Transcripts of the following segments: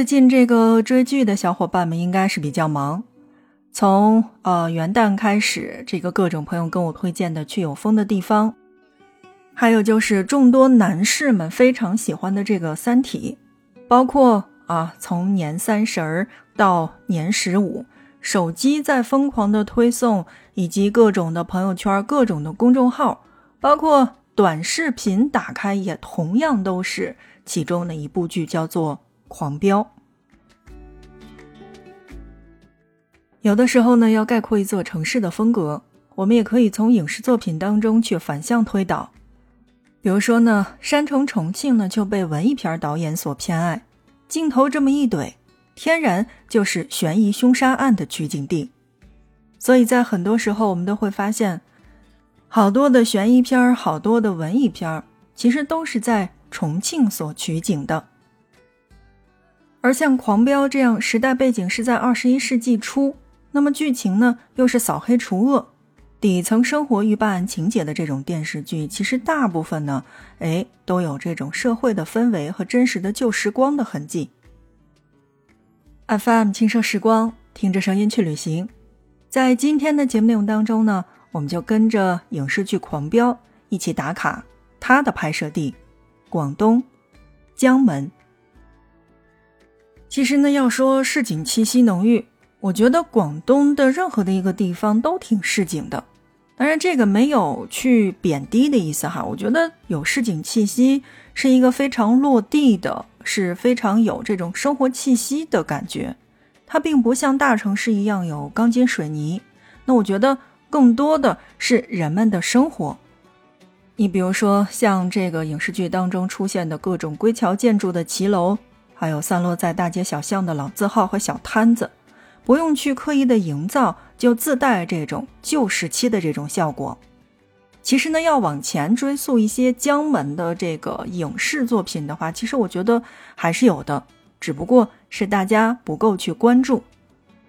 最近这个追剧的小伙伴们应该是比较忙，从呃元旦开始，这个各种朋友跟我推荐的去有风的地方，还有就是众多男士们非常喜欢的这个《三体》，包括啊从年三十儿到年十五，手机在疯狂的推送，以及各种的朋友圈、各种的公众号，包括短视频打开也同样都是其中的一部剧，叫做。狂飙，有的时候呢，要概括一座城市的风格，我们也可以从影视作品当中去反向推导。比如说呢，山城重庆呢就被文艺片导演所偏爱，镜头这么一怼，天然就是悬疑凶杀案的取景地。所以在很多时候，我们都会发现，好多的悬疑片好多的文艺片其实都是在重庆所取景的。而像《狂飙》这样时代背景是在二十一世纪初，那么剧情呢又是扫黑除恶、底层生活与办案情节的这种电视剧，其实大部分呢，哎，都有这种社会的氛围和真实的旧时光的痕迹。FM 轻奢时光，听着声音去旅行。在今天的节目内容当中呢，我们就跟着影视剧《狂飙》一起打卡它的拍摄地——广东江门。其实呢，要说市井气息浓郁，我觉得广东的任何的一个地方都挺市井的。当然，这个没有去贬低的意思哈。我觉得有市井气息是一个非常落地的，是非常有这种生活气息的感觉。它并不像大城市一样有钢筋水泥。那我觉得更多的是人们的生活。你比如说，像这个影视剧当中出现的各种归桥建筑的骑楼。还有散落在大街小巷的老字号和小摊子，不用去刻意的营造，就自带这种旧时期的这种效果。其实呢，要往前追溯一些江门的这个影视作品的话，其实我觉得还是有的，只不过是大家不够去关注。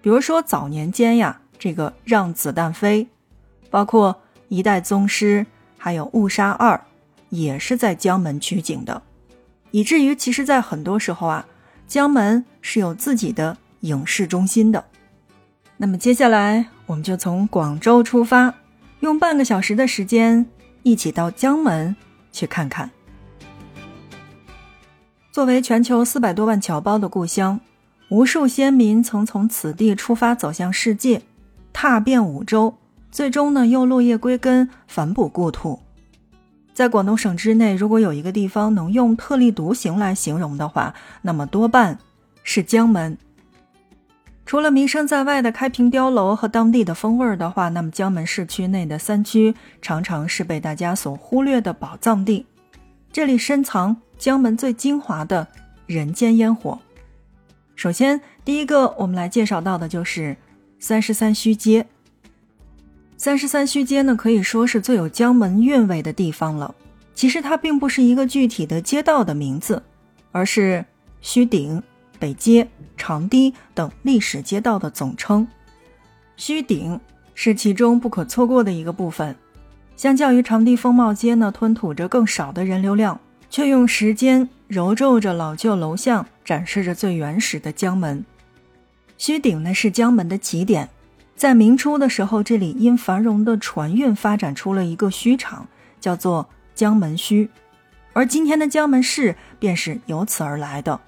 比如说早年间呀，这个《让子弹飞》，包括《一代宗师》，还有《误杀二》，也是在江门取景的。以至于，其实，在很多时候啊，江门是有自己的影视中心的。那么，接下来我们就从广州出发，用半个小时的时间，一起到江门去看看。作为全球四百多万侨胞的故乡，无数先民曾从此地出发走向世界，踏遍五洲，最终呢，又落叶归根，反哺故土。在广东省之内，如果有一个地方能用特立独行来形容的话，那么多半是江门。除了名声在外的开平碉楼和当地的风味儿的话，那么江门市区内的三区常常是被大家所忽略的宝藏地。这里深藏江门最精华的人间烟火。首先，第一个我们来介绍到的就是三十三墟街。三十三墟街呢，可以说是最有江门韵味的地方了。其实它并不是一个具体的街道的名字，而是墟顶、北街、长堤等历史街道的总称。墟顶是其中不可错过的一个部分。相较于长堤风貌街呢，吞吐着更少的人流量，却用时间揉皱着老旧楼巷，展示着最原始的江门。墟顶呢，是江门的起点。在明初的时候，这里因繁荣的船运发展出了一个墟场，叫做江门墟，而今天的江门市便是由此而来的。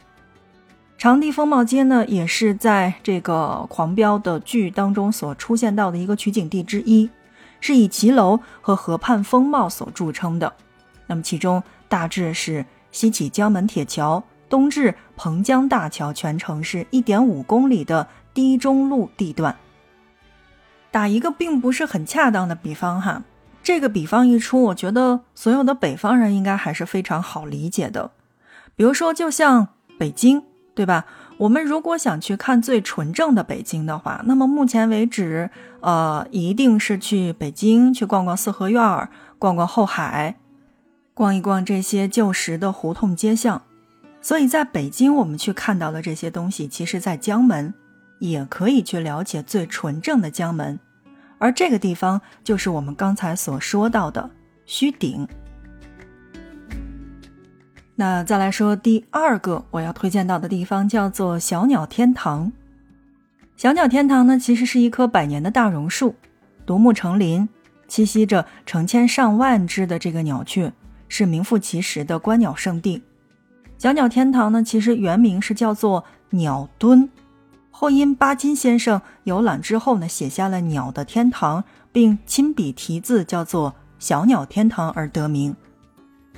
长堤风貌街呢，也是在这个狂飙的剧当中所出现到的一个取景地之一，是以骑楼和河畔风貌所著称的。那么其中大致是西起江门铁桥，东至彭江大桥，全程是一点五公里的低中路地段。打一个并不是很恰当的比方哈，这个比方一出，我觉得所有的北方人应该还是非常好理解的。比如说，就像北京，对吧？我们如果想去看最纯正的北京的话，那么目前为止，呃，一定是去北京去逛逛四合院儿，逛逛后海，逛一逛这些旧时的胡同街巷。所以，在北京我们去看到的这些东西，其实在江门。也可以去了解最纯正的江门，而这个地方就是我们刚才所说到的虚顶。那再来说第二个我要推荐到的地方，叫做小鸟天堂。小鸟天堂呢，其实是一棵百年的大榕树，独木成林，栖息着成千上万只的这个鸟雀，是名副其实的观鸟圣地。小鸟天堂呢，其实原名是叫做鸟墩，后因巴金先生游览之后呢，写下了“鸟的天堂”，并亲笔题字叫做“小鸟天堂”而得名。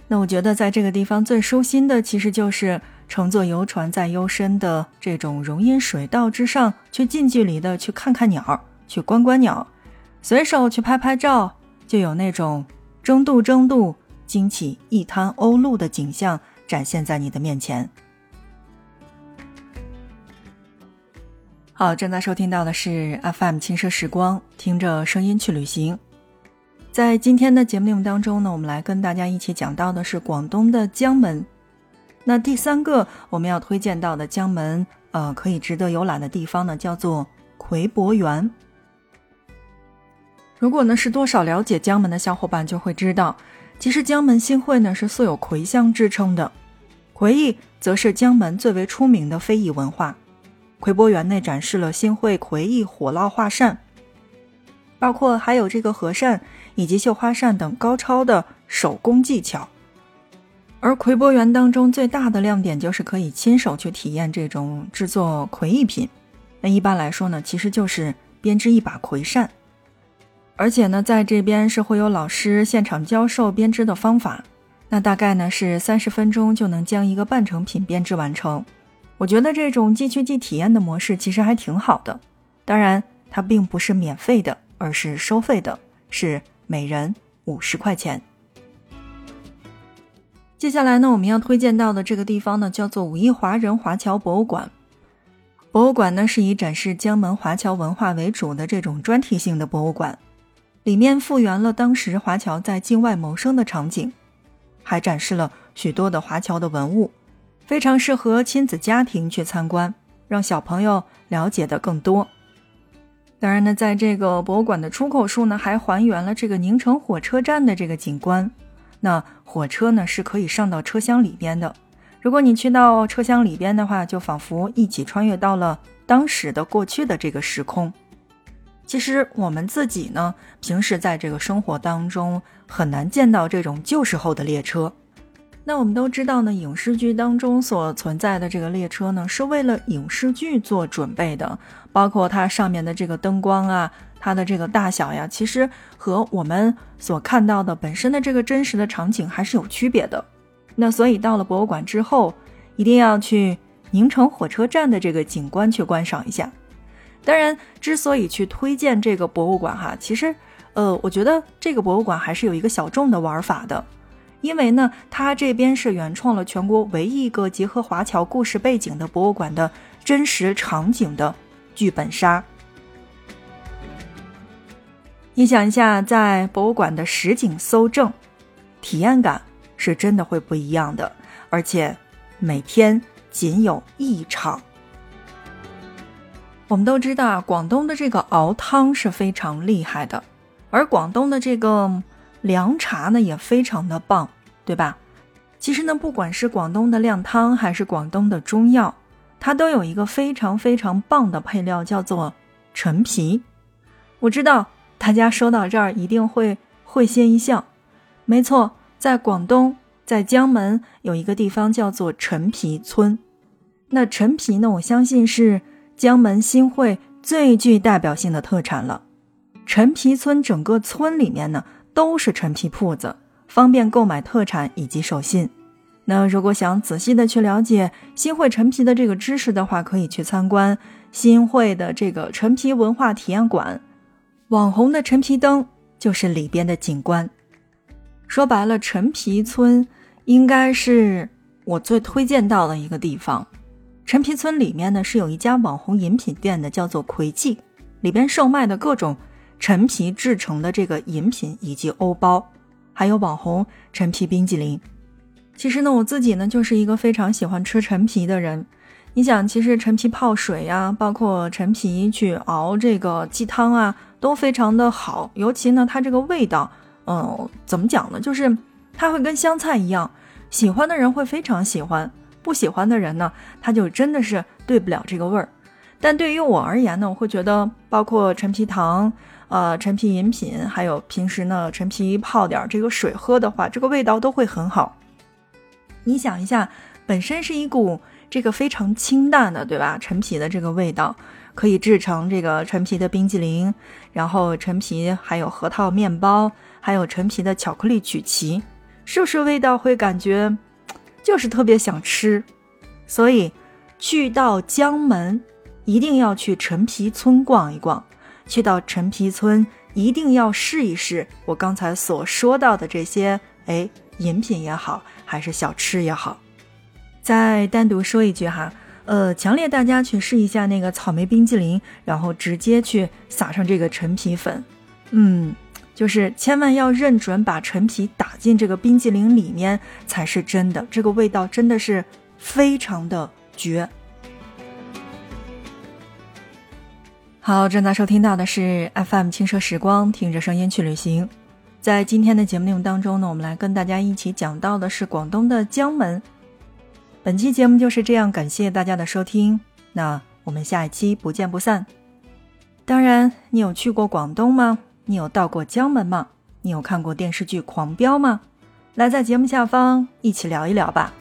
那我觉得在这个地方最舒心的，其实就是乘坐游船在幽深的这种容阴水道之上，去近距离的去看看鸟，去观观鸟，随手去拍拍照，就有那种争渡争渡惊起一滩鸥鹭的景象展现在你的面前。好，正在收听到的是 FM 轻奢时光，听着声音去旅行。在今天的节目内容当中呢，我们来跟大家一起讲到的是广东的江门。那第三个我们要推荐到的江门，呃，可以值得游览的地方呢，叫做魁博园。如果呢是多少了解江门的小伙伴就会知道，其实江门新会呢是素有魁乡之称的，魁艺则是江门最为出名的非遗文化。魁博园内展示了新会葵艺火烙画扇，包括还有这个和扇。以及绣花扇等高超的手工技巧，而魁博园当中最大的亮点就是可以亲手去体验这种制作葵艺品。那一般来说呢，其实就是编织一把葵扇，而且呢，在这边是会有老师现场教授编织的方法。那大概呢是三十分钟就能将一个半成品编织完成。我觉得这种即去即体验的模式其实还挺好的。当然，它并不是免费的，而是收费的，是。每人五十块钱。接下来呢，我们要推荐到的这个地方呢，叫做武义华人华侨博物馆。博物馆呢是以展示江门华侨文化为主的这种专题性的博物馆，里面复原了当时华侨在境外谋生的场景，还展示了许多的华侨的文物，非常适合亲子家庭去参观，让小朋友了解的更多。当然呢，在这个博物馆的出口处呢，还还原了这个宁城火车站的这个景观。那火车呢是可以上到车厢里边的。如果你去到车厢里边的话，就仿佛一起穿越到了当时的过去的这个时空。其实我们自己呢，平时在这个生活当中很难见到这种旧时候的列车。那我们都知道呢，影视剧当中所存在的这个列车呢，是为了影视剧做准备的，包括它上面的这个灯光啊，它的这个大小呀，其实和我们所看到的本身的这个真实的场景还是有区别的。那所以到了博物馆之后，一定要去宁城火车站的这个景观去观赏一下。当然，之所以去推荐这个博物馆哈，其实，呃，我觉得这个博物馆还是有一个小众的玩法的。因为呢，它这边是原创了全国唯一一个结合华侨故事背景的博物馆的真实场景的剧本杀。你想一下，在博物馆的实景搜证，体验感是真的会不一样的，而且每天仅有一场。我们都知道，广东的这个熬汤是非常厉害的，而广东的这个凉茶呢也非常的棒。对吧？其实呢，不管是广东的靓汤，还是广东的中药，它都有一个非常非常棒的配料，叫做陈皮。我知道大家说到这儿一定会会心一笑。没错，在广东，在江门有一个地方叫做陈皮村。那陈皮呢，我相信是江门新会最具代表性的特产了。陈皮村整个村里面呢，都是陈皮铺子。方便购买特产以及手信。那如果想仔细的去了解新会陈皮的这个知识的话，可以去参观新会的这个陈皮文化体验馆。网红的陈皮灯就是里边的景观。说白了，陈皮村应该是我最推荐到的一个地方。陈皮村里面呢是有一家网红饮品店的，叫做魁记，里边售卖的各种陈皮制成的这个饮品以及欧包。还有网红陈皮冰激凌。其实呢，我自己呢就是一个非常喜欢吃陈皮的人。你想，其实陈皮泡水呀，包括陈皮去熬这个鸡汤啊，都非常的好。尤其呢，它这个味道，嗯，怎么讲呢？就是它会跟香菜一样，喜欢的人会非常喜欢，不喜欢的人呢，他就真的是对不了这个味儿。但对于我而言呢，我会觉得，包括陈皮糖、呃陈皮饮品，还有平时呢陈皮泡点这个水喝的话，这个味道都会很好。你想一下，本身是一股这个非常清淡的，对吧？陈皮的这个味道可以制成这个陈皮的冰激凌，然后陈皮还有核桃面包，还有陈皮的巧克力曲奇，是不是味道会感觉就是特别想吃？所以去到江门。一定要去陈皮村逛一逛，去到陈皮村一定要试一试我刚才所说到的这些，哎，饮品也好，还是小吃也好。再单独说一句哈，呃，强烈大家去试一下那个草莓冰激凌，然后直接去撒上这个陈皮粉，嗯，就是千万要认准把陈皮打进这个冰激凌里面才是真的，这个味道真的是非常的绝。好，正在收听到的是 FM 轻奢时光，听着声音去旅行。在今天的节目内容当中呢，我们来跟大家一起讲到的是广东的江门。本期节目就是这样，感谢大家的收听，那我们下一期不见不散。当然，你有去过广东吗？你有到过江门吗？你有看过电视剧《狂飙》吗？来，在节目下方一起聊一聊吧。